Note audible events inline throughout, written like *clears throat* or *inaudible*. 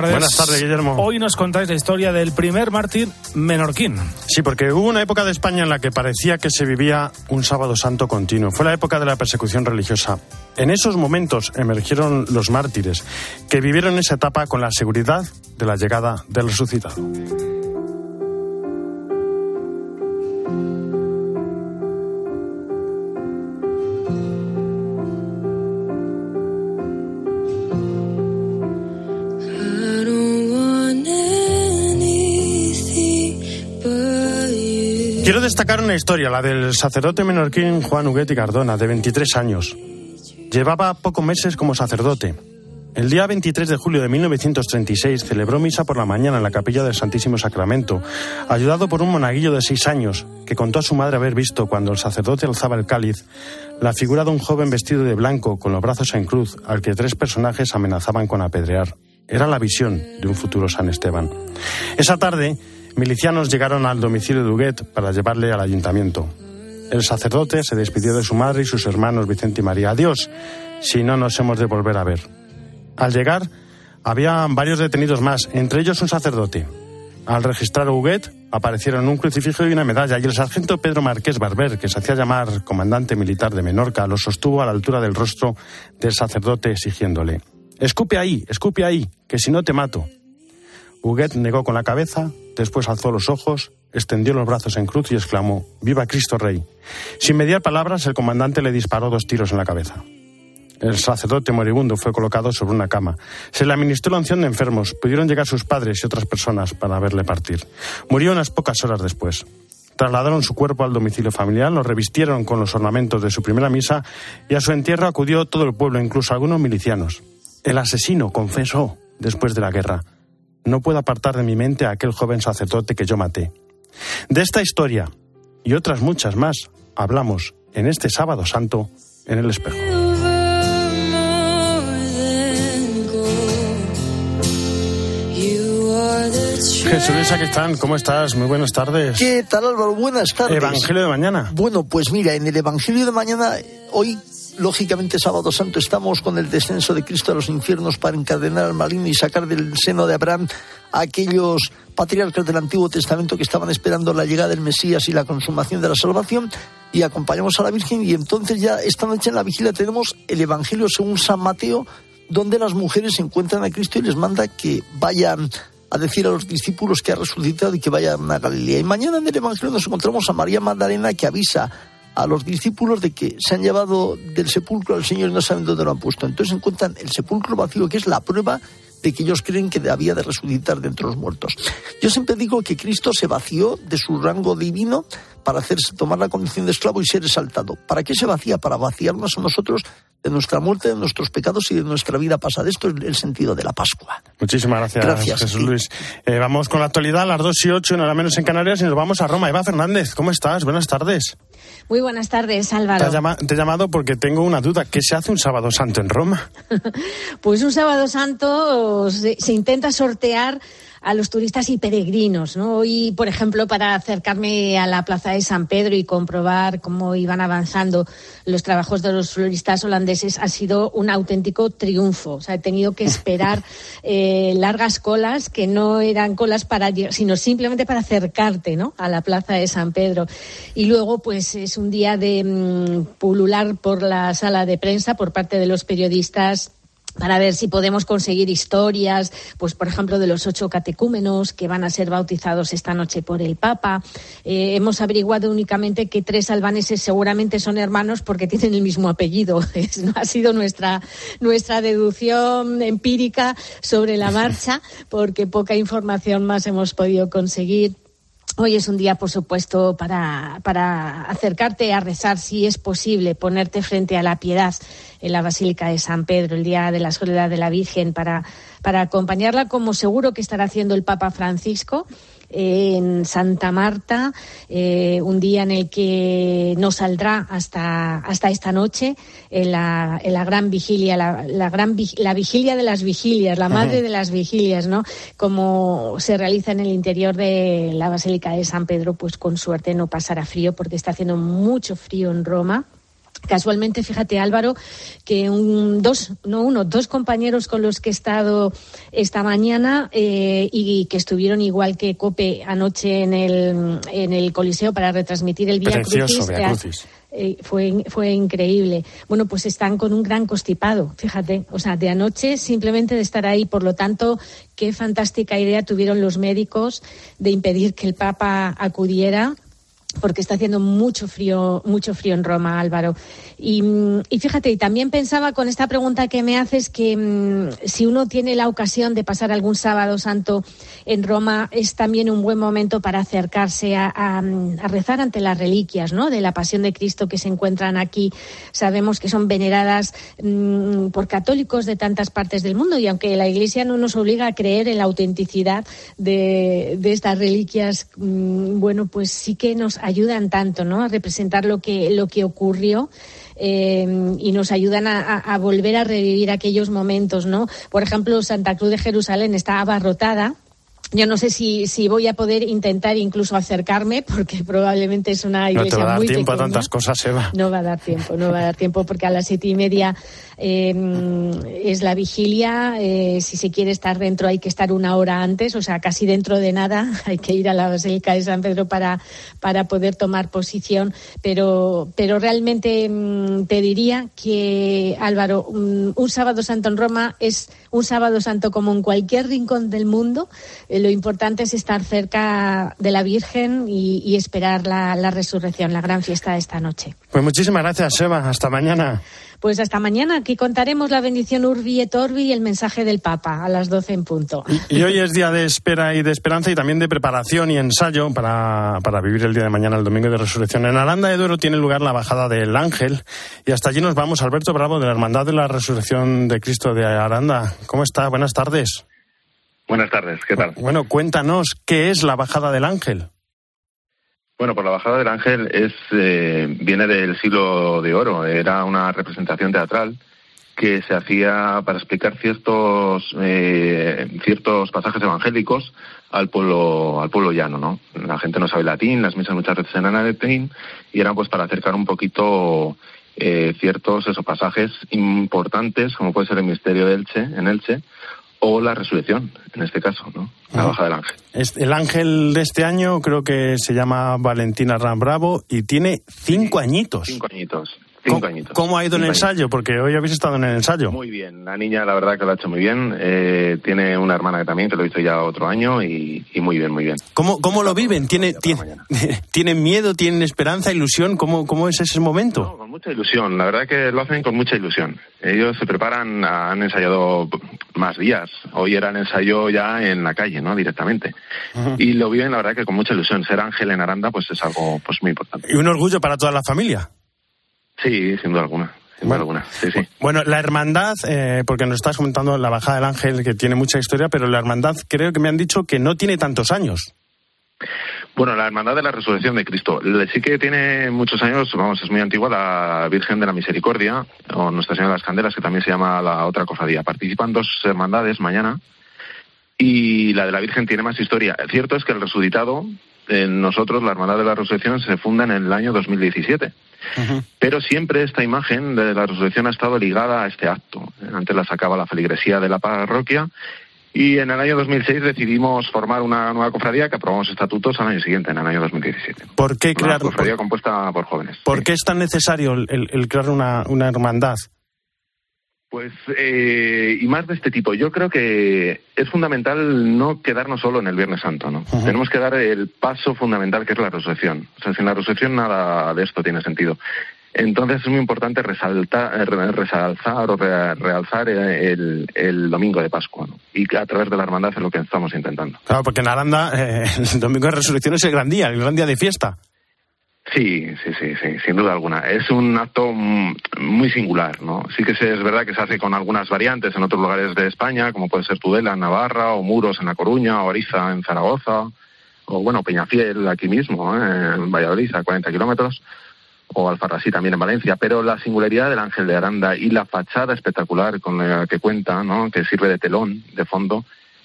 Buenas tardes, Guillermo. Hoy nos contáis la historia del primer mártir menorquín. Sí, porque hubo una época de España en la que parecía que se vivía un sábado santo continuo. Fue la época de la persecución religiosa. En esos momentos emergieron los mártires, que vivieron esa etapa con la seguridad de la llegada del resucitado. Destacar una historia, la del sacerdote menorquín Juan Huguet Cardona, de 23 años. Llevaba pocos meses como sacerdote. El día 23 de julio de 1936 celebró misa por la mañana en la capilla del Santísimo Sacramento, ayudado por un monaguillo de seis años que contó a su madre haber visto cuando el sacerdote alzaba el cáliz la figura de un joven vestido de blanco con los brazos en cruz al que tres personajes amenazaban con apedrear. Era la visión de un futuro San Esteban. Esa tarde, milicianos llegaron al domicilio de Huguet para llevarle al ayuntamiento. El sacerdote se despidió de su madre y sus hermanos Vicente y María. Adiós, si no nos hemos de volver a ver. Al llegar, había varios detenidos más, entre ellos un sacerdote. Al registrar Huguet, aparecieron un crucifijo y una medalla, y el sargento Pedro Marqués Barber, que se hacía llamar comandante militar de Menorca, lo sostuvo a la altura del rostro del sacerdote exigiéndole, Escupe ahí, escupe ahí, que si no te mato. Huguet negó con la cabeza, después alzó los ojos, extendió los brazos en cruz y exclamó, Viva Cristo Rey. Sin mediar palabras, el comandante le disparó dos tiros en la cabeza. El sacerdote moribundo fue colocado sobre una cama. Se le administró la unción de enfermos. Pudieron llegar sus padres y otras personas para verle partir. Murió unas pocas horas después. Trasladaron su cuerpo al domicilio familiar, lo revistieron con los ornamentos de su primera misa y a su entierro acudió todo el pueblo, incluso algunos milicianos. El asesino confesó después de la guerra. No puedo apartar de mi mente a aquel joven sacerdote que yo maté. De esta historia y otras muchas más hablamos en este sábado santo en el espejo. Jesús? ¿cómo estás? Muy buenas tardes. ¿Qué tal Álvaro? Buenas tardes. Evangelio de mañana. Bueno, pues mira, en el Evangelio de mañana, hoy lógicamente sábado santo estamos con el descenso de Cristo a los infiernos para encadenar al maligno y sacar del seno de Abraham a aquellos patriarcas del Antiguo Testamento que estaban esperando la llegada del Mesías y la consumación de la salvación y acompañamos a la Virgen y entonces ya esta noche en la vigilia tenemos el Evangelio según San Mateo donde las mujeres encuentran a Cristo y les manda que vayan a decir a los discípulos que ha resucitado y que vayan a Galilea. Y mañana en el Evangelio nos encontramos a María Magdalena que avisa a los discípulos de que se han llevado del sepulcro al Señor y no saben dónde lo han puesto. Entonces encuentran el sepulcro vacío, que es la prueba de que ellos creen que había de resucitar de entre los muertos. Yo siempre digo que Cristo se vació de su rango divino para hacerse tomar la condición de esclavo y ser exaltado. ¿Para qué se vacía? Para vaciarnos a nosotros de nuestra muerte, de nuestros pecados y de nuestra vida pasada. Esto es el sentido de la Pascua. Muchísimas gracias, gracias Jesús Luis. Eh, vamos con la actualidad, a las 2 y 8, nada menos en Canarias, y nos vamos a Roma. Eva Fernández, ¿cómo estás? Buenas tardes. Muy buenas tardes, Álvaro. Te, he llamado porque tengo una duda. ¿Qué se hace un sábado santo en Roma? *laughs* pues un sábado santo se, se intenta sortear a los turistas y peregrinos. ¿no? Hoy, por ejemplo, para acercarme a la plaza de San Pedro y comprobar cómo iban avanzando los trabajos de los floristas holandeses, ha sido un auténtico triunfo. O sea, he tenido que esperar *laughs* eh, largas colas que no eran colas para sino simplemente para acercarte ¿no? a la plaza de San Pedro. Y luego, pues es un día de mm, pulular por la sala de prensa por parte de los periodistas para ver si podemos conseguir historias, pues por ejemplo, de los ocho catecúmenos que van a ser bautizados esta noche por el Papa. Eh, hemos averiguado únicamente que tres albaneses seguramente son hermanos porque tienen el mismo apellido. *laughs* ha sido nuestra, nuestra deducción empírica sobre la *laughs* marcha, porque poca información más hemos podido conseguir. Hoy es un día, por supuesto, para, para, acercarte a rezar, si es posible, ponerte frente a la piedad en la Basílica de San Pedro, el día de la Soledad de la Virgen, para, para acompañarla, como seguro que estará haciendo el Papa Francisco en Santa Marta, eh, un día en el que no saldrá hasta, hasta esta noche, en la, en la gran vigilia, la, la, gran, la vigilia de las vigilias, la madre de las vigilias, ¿no? Como se realiza en el interior de la Basílica de San Pedro, pues con suerte no pasará frío porque está haciendo mucho frío en Roma Casualmente, fíjate Álvaro, que un, dos, no uno, dos compañeros con los que he estado esta mañana eh, y que estuvieron igual que Cope anoche en el, en el Coliseo para retransmitir el Vía Crucis. Eh, fue, fue increíble. Bueno, pues están con un gran constipado, fíjate. O sea, de anoche simplemente de estar ahí. Por lo tanto, qué fantástica idea tuvieron los médicos de impedir que el Papa acudiera porque está haciendo mucho frío, mucho frío en Roma, Álvaro. Y, fíjate, y también pensaba con esta pregunta que me haces que mm, si uno tiene la ocasión de pasar algún sábado santo en Roma, es también un buen momento para acercarse a, rezar ante las reliquias ¿no? de la pasión de Cristo que se encuentran aquí. Sabemos que son veneradas mm, por católicos de tantas partes del mundo y aunque la Iglesia no nos obliga a creer en la autenticidad de, estas reliquias, mm, bueno, pues sí que nos ayudan tanto, ¿no? A representar lo que, lo que ocurrió. Eh, y nos ayudan a, volver a revivir aquellos momentos, ¿no? Por ejemplo, Santa Cruz de Jerusalén está abarrotada yo no sé si, si voy a poder intentar incluso acercarme, porque probablemente es una iglesia no te va a dar tiempo a tantas cosas, Eva. No va a dar tiempo, no va a dar tiempo, porque a las siete y media em, es la vigilia. Eh, si se quiere estar dentro, hay que estar una hora antes, o sea, casi dentro de nada. *laughs* Hay que ir a la Basílica de San Pedro para, para poder tomar posición. Pero, pero realmente em, te diría que, Álvaro, un, un sábado santo en Roma es un sábado santo como en cualquier rincón del mundo lo importante es estar cerca de la Virgen y, esperar la, resurrección, la gran fiesta de esta noche. Pues muchísimas gracias, Eva. Hasta mañana. Pues hasta mañana. Aquí contaremos la bendición Urbi et Orbi y el mensaje del Papa a las 12 en punto. Y, hoy es día de espera y de esperanza y también de preparación y ensayo para, para vivir el día de mañana, el domingo de resurrección. En Aranda de Duero tiene lugar la bajada del Ángel y hasta allí nos vamos. Alberto Bravo de la Hermandad de la Resurrección de Cristo de Aranda. ¿Cómo está? Buenas tardes. Buenas tardes, ¿qué tal? Bueno, cuéntanos, ¿qué es la bajada del ángel? Bueno, pues la bajada del ángel es eh, viene del siglo de oro. Era una representación teatral que se hacía para explicar ciertos eh, ciertos pasajes evangélicos al pueblo al pueblo llano, ¿no? La gente no sabe latín, las misas muchas veces eran en latín y eran pues para acercar un poquito eh, ciertos esos pasajes importantes, como puede ser el misterio de Elche, en Elche, o la resurrección, en este caso, ¿no? La baja del ángel. El ángel de este año creo que se llama Valentina Rambravo y tiene cinco añitos. Cinco añitos. ¿Cómo, ha ido el ensayo? Porque hoy habéis estado en el ensayo. Muy bien, la niña la verdad que lo ha hecho muy bien. Eh, tiene una hermana que también, que lo hizo ya otro año y, muy bien, muy bien. ¿Cómo, cómo lo viven? ¿Tiene, *laughs* ¿Tienen miedo, tienen esperanza, ilusión? ¿Cómo, cómo es ese momento? con mucha ilusión, la verdad que lo hacen con mucha ilusión. Ellos se preparan, han ensayado más días. Hoy era el ensayo ya en la calle, ¿no? Directamente. Y lo viven, la verdad que con mucha ilusión. Ser ángel en Aranda, pues es algo pues muy importante. Y un orgullo para toda la familia. Sí, sin duda alguna. alguna. Sí, sí. Bueno, la hermandad, eh, porque nos estás comentando la bajada del ángel, que tiene mucha historia, pero la hermandad creo que me han dicho que no tiene tantos años. Bueno, la Hermandad de la Resurrección de Cristo. Sí que tiene muchos años, vamos, es muy antigua, la Virgen de la Misericordia, o Nuestra Señora de las Candelas, que también se llama la otra cofradía. Participan dos hermandades mañana, y la de la Virgen tiene más historia. Cierto es que el resucitado, nosotros, la Hermandad de la Resurrección, se funda en el año 2017. Pero siempre esta imagen de la resurrección ha estado ligada a este acto. Antes la sacaba la feligresía de la parroquia y en el año 2006 decidimos formar una nueva cofradía que aprobamos estatutos al año siguiente, en el año 2017. ¿Por qué crear una cofradía compuesta por jóvenes? ¿Por qué es tan necesario el, crear una, una hermandad? Pues, eh, y más de este tipo. Yo creo que es fundamental no quedarnos solo en el Viernes Santo, ¿no? Tenemos que dar el paso fundamental que es la resurrección. O sea, sin la resurrección nada de esto tiene sentido. Entonces es muy importante resaltar, eh, resalzar o realzar eh, el, domingo de Pascua. ¿no? Y a través de la hermandad es lo que estamos intentando. Claro, porque en Aranda *laughs* el domingo de resurrección es el gran día, el gran día de fiesta. Sí, sí, sí, sí, sin duda alguna. Es un acto muy singular, ¿no? Sí que es verdad que se hace con algunas variantes en otros lugares de España, como puede ser Tudela en Navarra, o Muros en La Coruña, o Ariza en Zaragoza, o bueno, Peñafiel aquí mismo, ¿eh? en Valladolid, a 40 kilómetros, o Alfarrasí también en Valencia. Pero la singularidad del Ángel de Aranda y la fachada espectacular con la que cuenta, ¿no? Que sirve de telón, de fondo,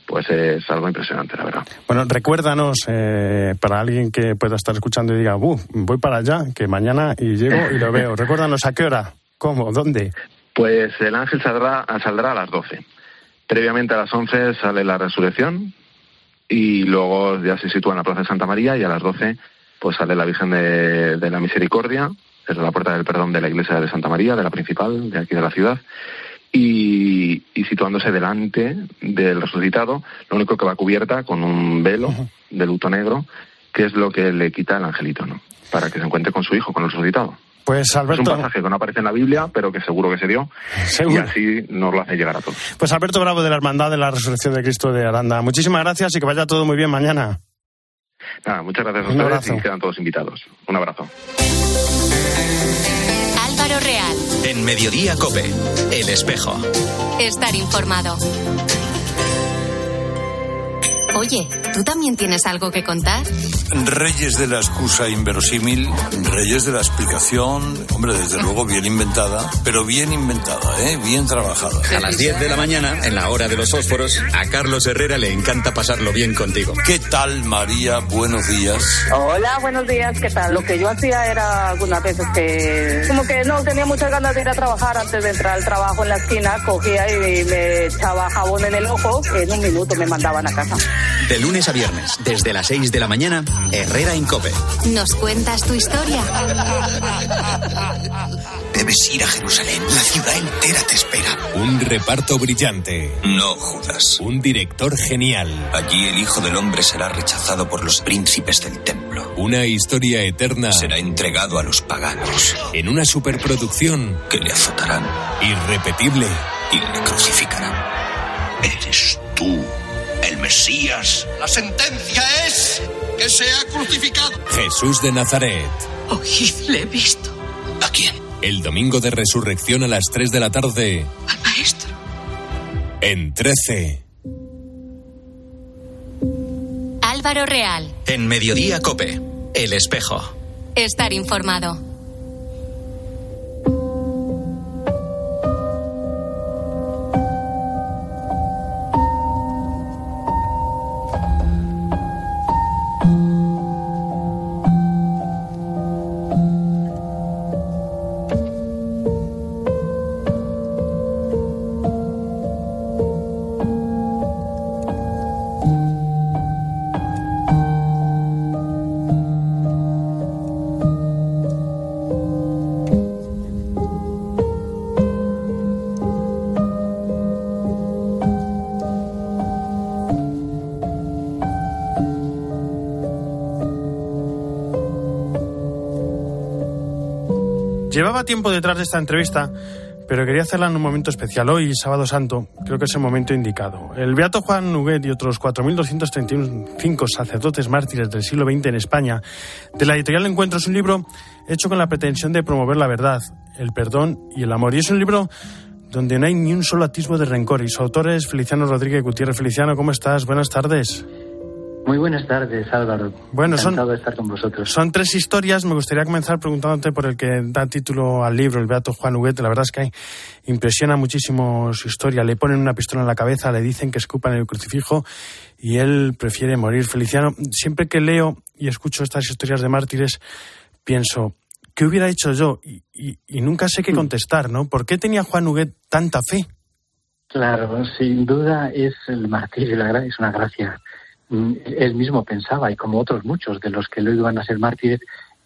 pues es algo impresionante, la verdad. Bueno, recuérdanos, eh, para alguien que pueda estar escuchando y diga, voy para allá, que mañana y llego y lo *laughs* veo. recuérdanos a qué hora, cómo, dónde. Pues el ángel saldrá, saldrá a las 12. Previamente a las 11 sale la resurrección y luego ya se sitúa en la Plaza de Santa María y a las 12 pues sale la Virgen de, de la Misericordia desde la Puerta del Perdón de la Iglesia de Santa María, de la principal, de aquí de la ciudad y, situándose delante del resucitado, lo único que va cubierta con un velo de luto negro, que es lo que le quita el angelito, ¿no? Para que se encuentre con su hijo, con el resucitado. Pues Alberto. Es un pasaje que no aparece en la Biblia, pero que seguro que se dio. Y así nos lo hace llegar a todos. Pues Alberto Bravo de la Hermandad de la Resurrección de Cristo de Aranda. Muchísimas gracias y que vaya todo muy bien mañana. Nada, muchas gracias a ustedes y quedan todos invitados. Un abrazo. Real. En Mediodía Cope, El Espejo. Estar informado. Oye, ¿tú también tienes algo que contar? Reyes de la excusa inverosímil, reyes de la explicación, hombre, desde *laughs* luego bien inventada, pero bien inventada, ¿eh? bien trabajada. A las 10 de la mañana, en la hora de los fósforos, a Carlos Herrera le encanta pasarlo bien contigo. ¿Qué tal, María? Buenos días. Hola, buenos días, ¿qué tal? Lo que yo hacía era algunas veces que, como que no tenía muchas ganas de ir a trabajar antes de entrar al trabajo en la esquina, cogía y me echaba jabón en el ojo, en un minuto me mandaban a casa. De lunes a viernes, desde las 6 de la mañana, Herrera Incope. ¿Nos cuentas tu historia? Debes ir a Jerusalén. La ciudad entera te espera. Un reparto brillante. No, Judas. Un director genial. Allí el Hijo del Hombre será rechazado por los príncipes del templo. Una historia eterna. Será entregado a los paganos. En una superproducción. Que le azotarán. Irrepetible. Y le crucificarán. Mesías. La sentencia es que sea crucificado. Jesús de Nazaret. le he visto. ¿A quién? El domingo de resurrección a las 3 de la tarde. Al maestro. En 13. Álvaro Real. En Mediodía Cope. El espejo. Estar informado. Llevaba tiempo detrás de esta entrevista, pero quería hacerla en un momento especial. Hoy, Sábado Santo, creo que es el momento indicado. El Beato Juan Nuguet y otros 4.235 sacerdotes mártires del siglo XX en España, de la editorial Encuentros, un libro hecho con la pretensión de promover la verdad, el perdón y el amor. Y es un libro donde no hay ni un solo atisbo de rencor. Y su autor es Feliciano Rodríguez Gutiérrez. Feliciano, ¿cómo estás? Buenas tardes. Muy buenas tardes, Álvaro. Bueno, son, de estar con vosotros. son tres historias. Me gustaría comenzar preguntándote por el que da título al libro, el Beato Juan Huguet. La verdad es que impresiona muchísimo su historia. Le ponen una pistola en la cabeza, le dicen que escupan el crucifijo y él prefiere morir. Feliciano, siempre que leo y escucho estas historias de mártires, pienso, ¿qué hubiera hecho yo? Y, nunca sé qué mm. contestar, ¿no? ¿Por qué tenía Juan Huguet tanta fe? Claro, sin duda es el martirio, es una gracia él mismo pensaba, y como otros muchos de los que luego iban a ser mártires,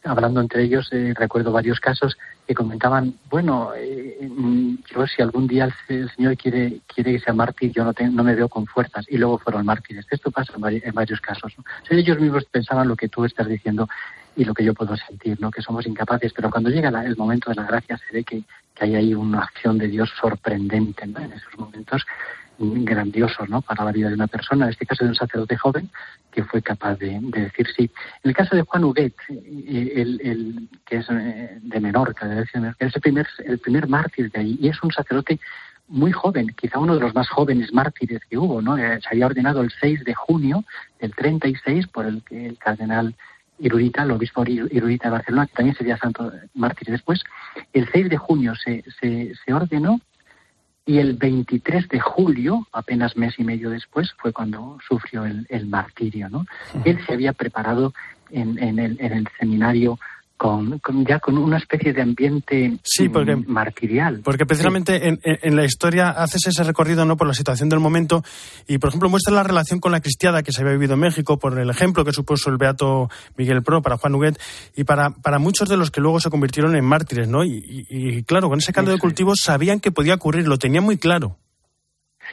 hablando entre ellos, eh, recuerdo varios casos que comentaban, bueno, eh, mm, yo si algún día el, Señor quiere, quiere que sea mártir, yo no, no me veo con fuerzas, y luego fueron mártires. Esto pasa en, varios casos. ellos mismos pensaban lo que tú estás diciendo y lo que yo puedo sentir, ¿no? que somos incapaces, pero cuando llega el momento de la gracia se ve que, que hay ahí una acción de Dios sorprendente en esos momentos grandiosos ¿no? para la vida de una persona, en este caso de un sacerdote joven que fue capaz de, decir sí. En el caso de Juan Huguet, eh, el, que es eh, de Menorca, de es el primer, el primer mártir de ahí, y es un sacerdote muy joven, quizá uno de los más jóvenes mártires que hubo, ¿no? Eh, se había ordenado el 6 de junio del 36 por el, el cardenal Irudita, el obispo Irudita de Barcelona, que también sería santo mártir después. El 6 de junio se, se ordenó y el 23 de julio, apenas mes y medio después, fue cuando sufrió el, el martirio. ¿no? Él se había preparado en, en, el, en el seminario con, con, ya con una especie de ambiente sí, porque, mm, martirial. Porque precisamente sí. en, en, la historia haces ese recorrido no por la situación del momento y, por ejemplo, muestra la relación con la cristiada que se había vivido en México, por el ejemplo que supuso el beato Miguel Pro para Juan Huguet y para, para muchos de los que luego se convirtieron en mártires, ¿no? Y, y, y claro, con ese caldo de cultivo sabían que podía ocurrir, lo tenían muy claro.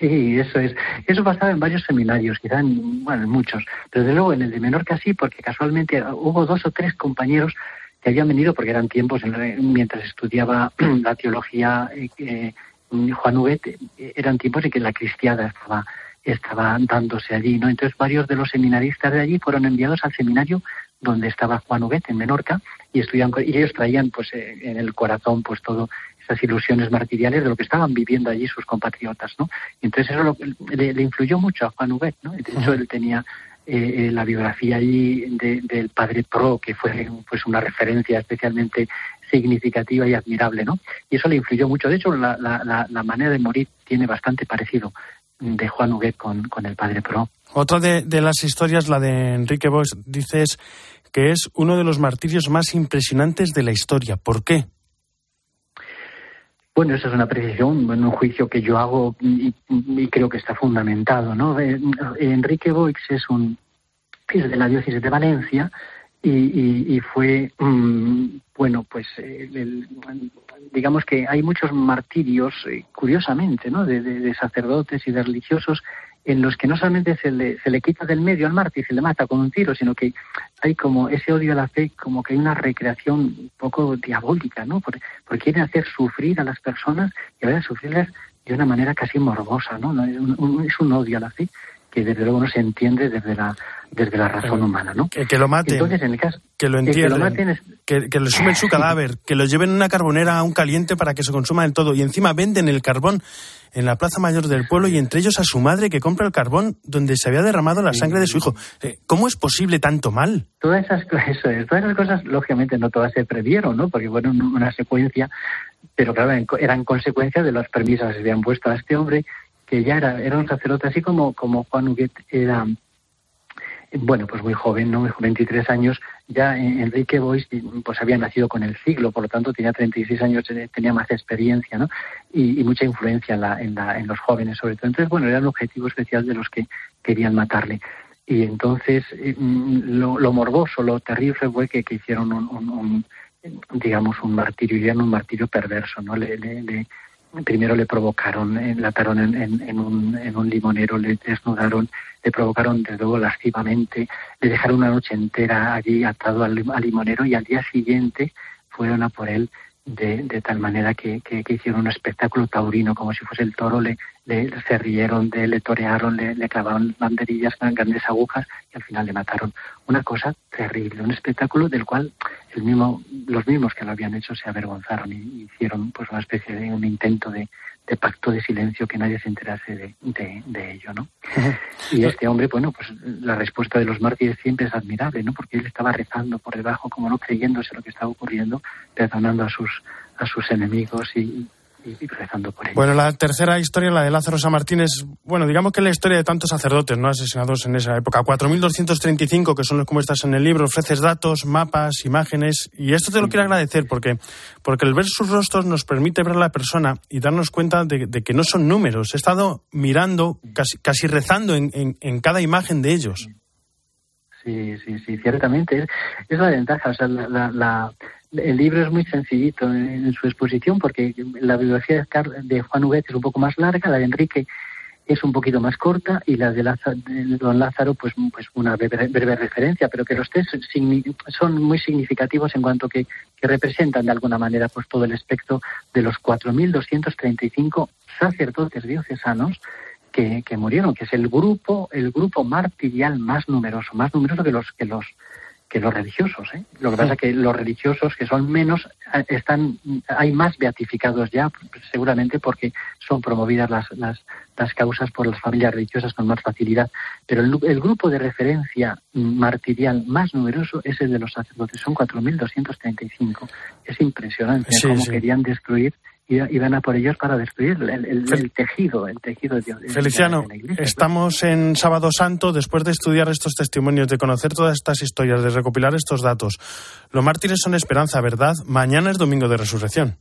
Sí, eso es. Eso pasaba en varios seminarios, quizá en, bueno, en muchos, pero de luego en el de Menorca sí, porque casualmente hubo dos o tres compañeros que habían venido porque eran tiempos en, mientras estudiaba *clears throat* la teología eh, Juan Huguet, eran tiempos en que la cristiada estaba estaba dándose allí, ¿no? Entonces varios de los seminaristas de allí fueron enviados al seminario donde estaba Juan Huguet en Menorca y estudian y ellos traían pues eh, en el corazón pues todo esas ilusiones martiriales de lo que estaban viviendo allí sus compatriotas, ¿no? Entonces eso lo, le, le, influyó mucho a Juan Huguet, ¿no? De hecho él tenía eh, la biografía allí de, del padre Pro, que fue pues una referencia especialmente significativa y admirable, ¿no? Y eso le influyó mucho. De hecho, la, la, la manera de morir tiene bastante parecido de Juan Huguet con, con el padre Pro. Otra de, de, las historias, la de Enrique Bosch, dices que es uno de los martirios más impresionantes de la historia. ¿Por qué? Bueno, esa es una precisión, un juicio que yo hago y, creo que está fundamentado, ¿no? Eh, Enrique Boix es un de la diócesis de Valencia y, y, y fue, mmm, bueno, pues el, digamos que hay muchos martirios, eh, curiosamente, ¿no? De, de, sacerdotes y de religiosos en los que no solamente se le, se le quita del medio al mártir, se le mata con un tiro, sino que hay como ese odio a la fe, como que hay una recreación un poco diabólica, ¿no? Porque, porque quieren hacer sufrir a las personas y a sufrirlas de una manera casi morbosa, ¿no? Es es un odio a la fe que desde luego no se entiende desde la desde la razón humana, ¿no? Que, que lo maten, Entonces, en el caso, que lo entierren, que, lo maten es... que, que le sumen su *laughs* cadáver, que lo lleven en una carbonera a un caliente para que se consuma del todo y encima venden el carbón en la plaza mayor del pueblo y entre ellos a su madre que compra el carbón donde se había derramado la sangre de su hijo. Eh, ¿Cómo es posible tanto mal? Todas esas, eso es, todas esas cosas, lógicamente, no todas se previeron, ¿no? Porque fueron una secuencia, pero claro, eran consecuencia de las premisas que se habían puesto a este hombre, que ya era, era un sacerdote, así como, como Juan Huguet era bueno, pues muy joven, ¿no? 23 años, ya Enrique Bois pues había nacido con el siglo, por lo tanto tenía 36 años, tenía más experiencia, ¿no? Y, mucha influencia en, la, en, la, en, los jóvenes, sobre todo. Entonces, bueno, era el objetivo especial de los que querían matarle. Y entonces, lo, lo morboso, lo terrible fue que, que hicieron un, un, un, digamos, un martirio, y un martirio perverso, ¿no? Le primero le provocaron, la ataron en, en, en, un, en un limonero, le desnudaron, le provocaron desde luego lascivamente, le dejaron una noche entera allí atado al, al limonero y al día siguiente fueron a por él de, de tal manera que, que, que, hicieron un espectáculo taurino, como si fuese el toro, le, le se rieron, de, le torearon, le, le clavaron banderillas con grandes agujas y al final le mataron. Una cosa terrible, un espectáculo del cual el mismo, los mismos que lo habían hecho se avergonzaron y hicieron pues una especie de un intento de, de pacto de silencio que nadie se enterase de, de, de ello, ¿no? *laughs* Y este hombre, bueno, pues la respuesta de los mártires siempre es admirable, ¿no? Porque él estaba rezando por debajo, como no creyéndose lo que estaba ocurriendo, perdonando a sus a sus enemigos y, y rezando por. Bueno, la tercera historia, la de Lázaro San Martín, es, bueno, digamos que es la historia de tantos sacerdotes no asesinados en esa época. 4.235, que son los como estás en el libro, ofreces datos, mapas, imágenes, y esto te lo quiero agradecer porque, porque el ver sus rostros nos permite ver a la persona y darnos cuenta de, que no son números. He estado mirando, casi, casi rezando en cada imagen de ellos. Sí, sí, sí, ciertamente. Es, la ventaja, o sea, la, la, la el libro es muy sencillito en, su exposición porque la biografía de Juan Huguet es un poco más larga, la de Enrique es un poquito más corta y la de, Lázaro, don Lázaro pues, pues una breve, breve, referencia, pero que los tres son muy significativos en cuanto que, que representan de alguna manera pues todo el espectro de los 4.235 sacerdotes diocesanos que, que, murieron, que es el grupo, el grupo martirial más numeroso, más numeroso que los que los que los religiosos. ¿eh? Lo que pasa es que los religiosos, que son menos, están, hay más beatificados ya, seguramente porque son promovidas las, las, las causas por las familias religiosas con más facilidad. Pero el, el grupo de referencia martirial más numeroso es el de los sacerdotes, son 4.235. Es impresionante sí, cómo sí. querían destruir iban a por ellos para destruir el, tejido, el tejido de, Feliciano, estamos en Sábado Santo, después de estudiar estos testimonios, de conocer todas estas historias, de recopilar estos datos. Los mártires son esperanza, ¿verdad? Mañana es domingo de resurrección.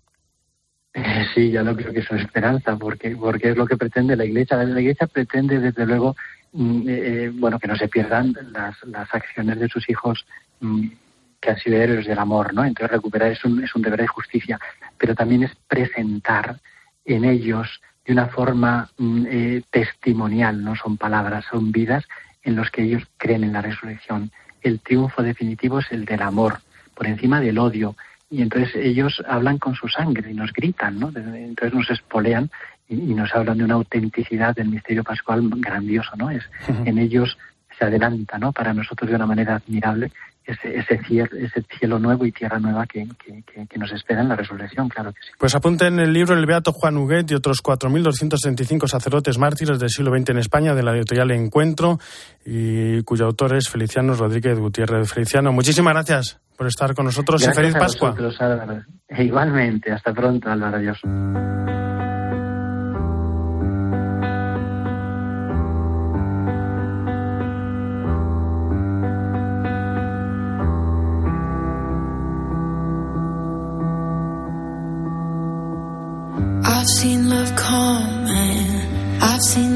Eh, sí, ya no creo que es esperanza, porque, porque es lo que pretende la Iglesia. La Iglesia pretende, desde luego, mm, eh, eh, bueno, que no se pierdan las, las acciones de sus hijos mm, que han sido héroes del amor, ¿no? Entonces recuperar es un, es un deber de justicia, pero también es presentar en ellos de una forma mm, eh, testimonial, no son palabras, son vidas en los que ellos creen en la resurrección. El triunfo definitivo es el del amor, por encima del odio. Y entonces ellos hablan con su sangre y nos gritan, ¿no? Entonces nos espolean y, nos hablan de una autenticidad del misterio pascual grandioso, ¿no? Es, en ellos se adelanta, ¿no? Para nosotros de una manera admirable ese, ese, cielo, ese cielo nuevo y tierra nueva que, nos espera en la resurrección, claro que sí. Pues apunte en el libro El Beato Juan Huguet y otros 4.235 sacerdotes mártires del siglo XX en España, de la editorial Encuentro, y cuyo autor es Feliciano Rodríguez Gutiérrez. Feliciano, muchísimas gracias por estar con nosotros y feliz Pascua. igualmente, hasta pronto, Álvaro. Adiós.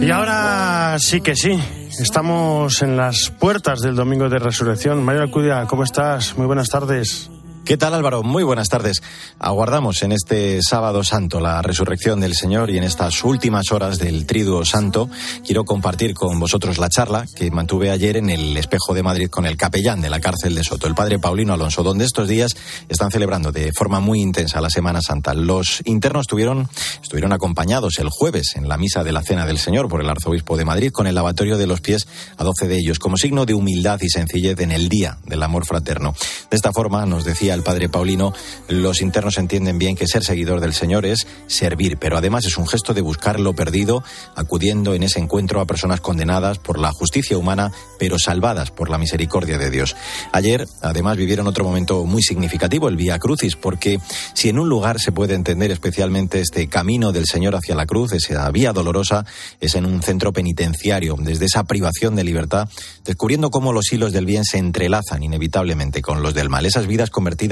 Y ahora sí que sí, estamos en las puertas del Domingo de Resurrección. María Alcudia, ¿cómo estás? Muy buenas tardes. ¿Qué tal Álvaro? Muy buenas tardes. Aguardamos en este sábado santo la resurrección del Señor y en estas últimas horas del Triduo Santo quiero compartir con vosotros la charla que mantuve ayer en el Espejo de Madrid con el capellán de la cárcel de Soto, el padre Paulino Alonso, donde estos días están celebrando de forma muy intensa la Semana Santa. Los internos estuvieron, estuvieron acompañados el jueves en la misa de la Cena del Señor por el arzobispo de Madrid con el lavatorio de los pies a doce de ellos como signo de humildad y sencillez en el día del amor fraterno. De esta forma nos decía el padre Paulino, los internos entienden bien que ser seguidor del Señor es servir, pero además es un gesto de buscar lo perdido, acudiendo en ese encuentro a personas condenadas por la justicia humana, pero salvadas por la misericordia de Dios. Ayer, además, vivieron otro momento muy significativo, el Vía Crucis, porque si en un lugar se puede entender especialmente este camino del Señor hacia la cruz, esa vía dolorosa, es en un centro penitenciario, desde esa privación de libertad, descubriendo cómo los hilos del bien se entrelazan inevitablemente con los del mal, esas vidas convertidas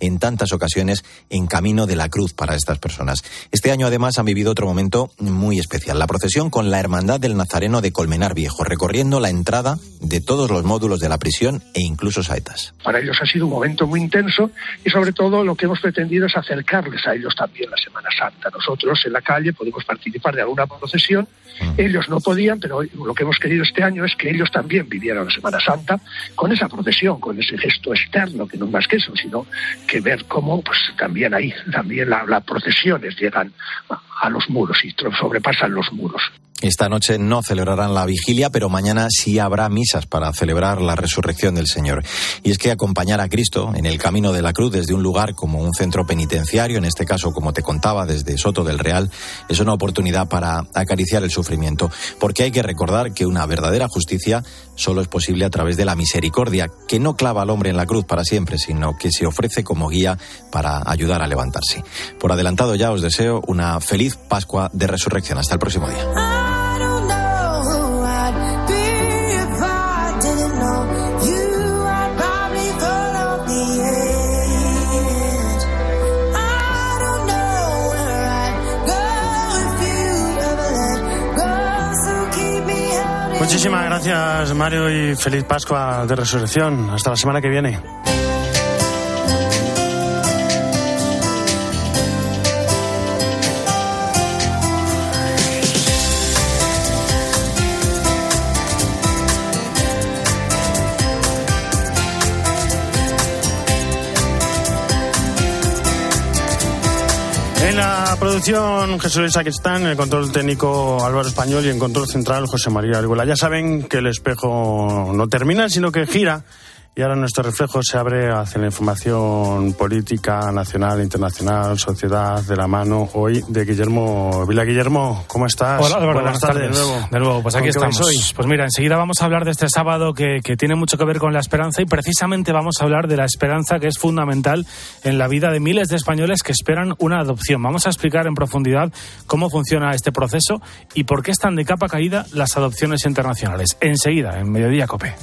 en tantas ocasiones en camino de la cruz para estas personas. Este año además han vivido otro momento muy especial, la procesión con la Hermandad del Nazareno de Colmenar Viejo, recorriendo la entrada de todos los módulos de la prisión e incluso saetas. Para ellos ha sido un momento muy intenso y sobre todo lo que hemos pretendido es acercarles a ellos también la Semana Santa. Nosotros en la calle podemos participar de alguna procesión, mm. ellos no podían, pero lo que hemos querido este año es que ellos también vivieran la Semana Santa con esa procesión, con ese gesto externo, que no es más que eso, sino que ver cómo pues también ahí, también las procesiones llegan a los muros y sobrepasan los muros. Esta noche no celebrarán la vigilia, pero mañana sí habrá misas para celebrar la resurrección del Señor. Y es que acompañar a Cristo en el camino de la cruz desde un lugar como un centro penitenciario, en este caso, como te contaba, desde Soto del Real, es una oportunidad para acariciar el sufrimiento. Porque hay que recordar que una verdadera justicia solo es posible a través de la misericordia, que no clava al hombre en la cruz para siempre, sino que se ofrece como guía para ayudar a levantarse. Por adelantado ya os deseo una feliz Pascua de Resurrección. Hasta el próximo día. Muchísimas gracias, Mario, y feliz Pascua de Resurrección. Hasta la semana que viene. Producción Jesús Luis en el control técnico Álvaro Español y en control central José María Arguela. Ya saben que el espejo no termina, sino que gira Y ahora nuestro reflejo se abre hacia la información política, nacional, internacional, sociedad, de la mano hoy de Guillermo Vila. Guillermo, ¿cómo estás? Hola, Álvaro, buenas, tardes. De nuevo. De nuevo, pues aquí estamos. Hoy? Pues mira, enseguida vamos a hablar de este sábado que, que tiene mucho que ver con la esperanza y precisamente vamos a hablar de la esperanza que es fundamental en la vida de miles de españoles que esperan una adopción. Vamos a explicar en profundidad cómo funciona este proceso y por qué están de capa caída las adopciones internacionales. Enseguida, en Mediodía Cope.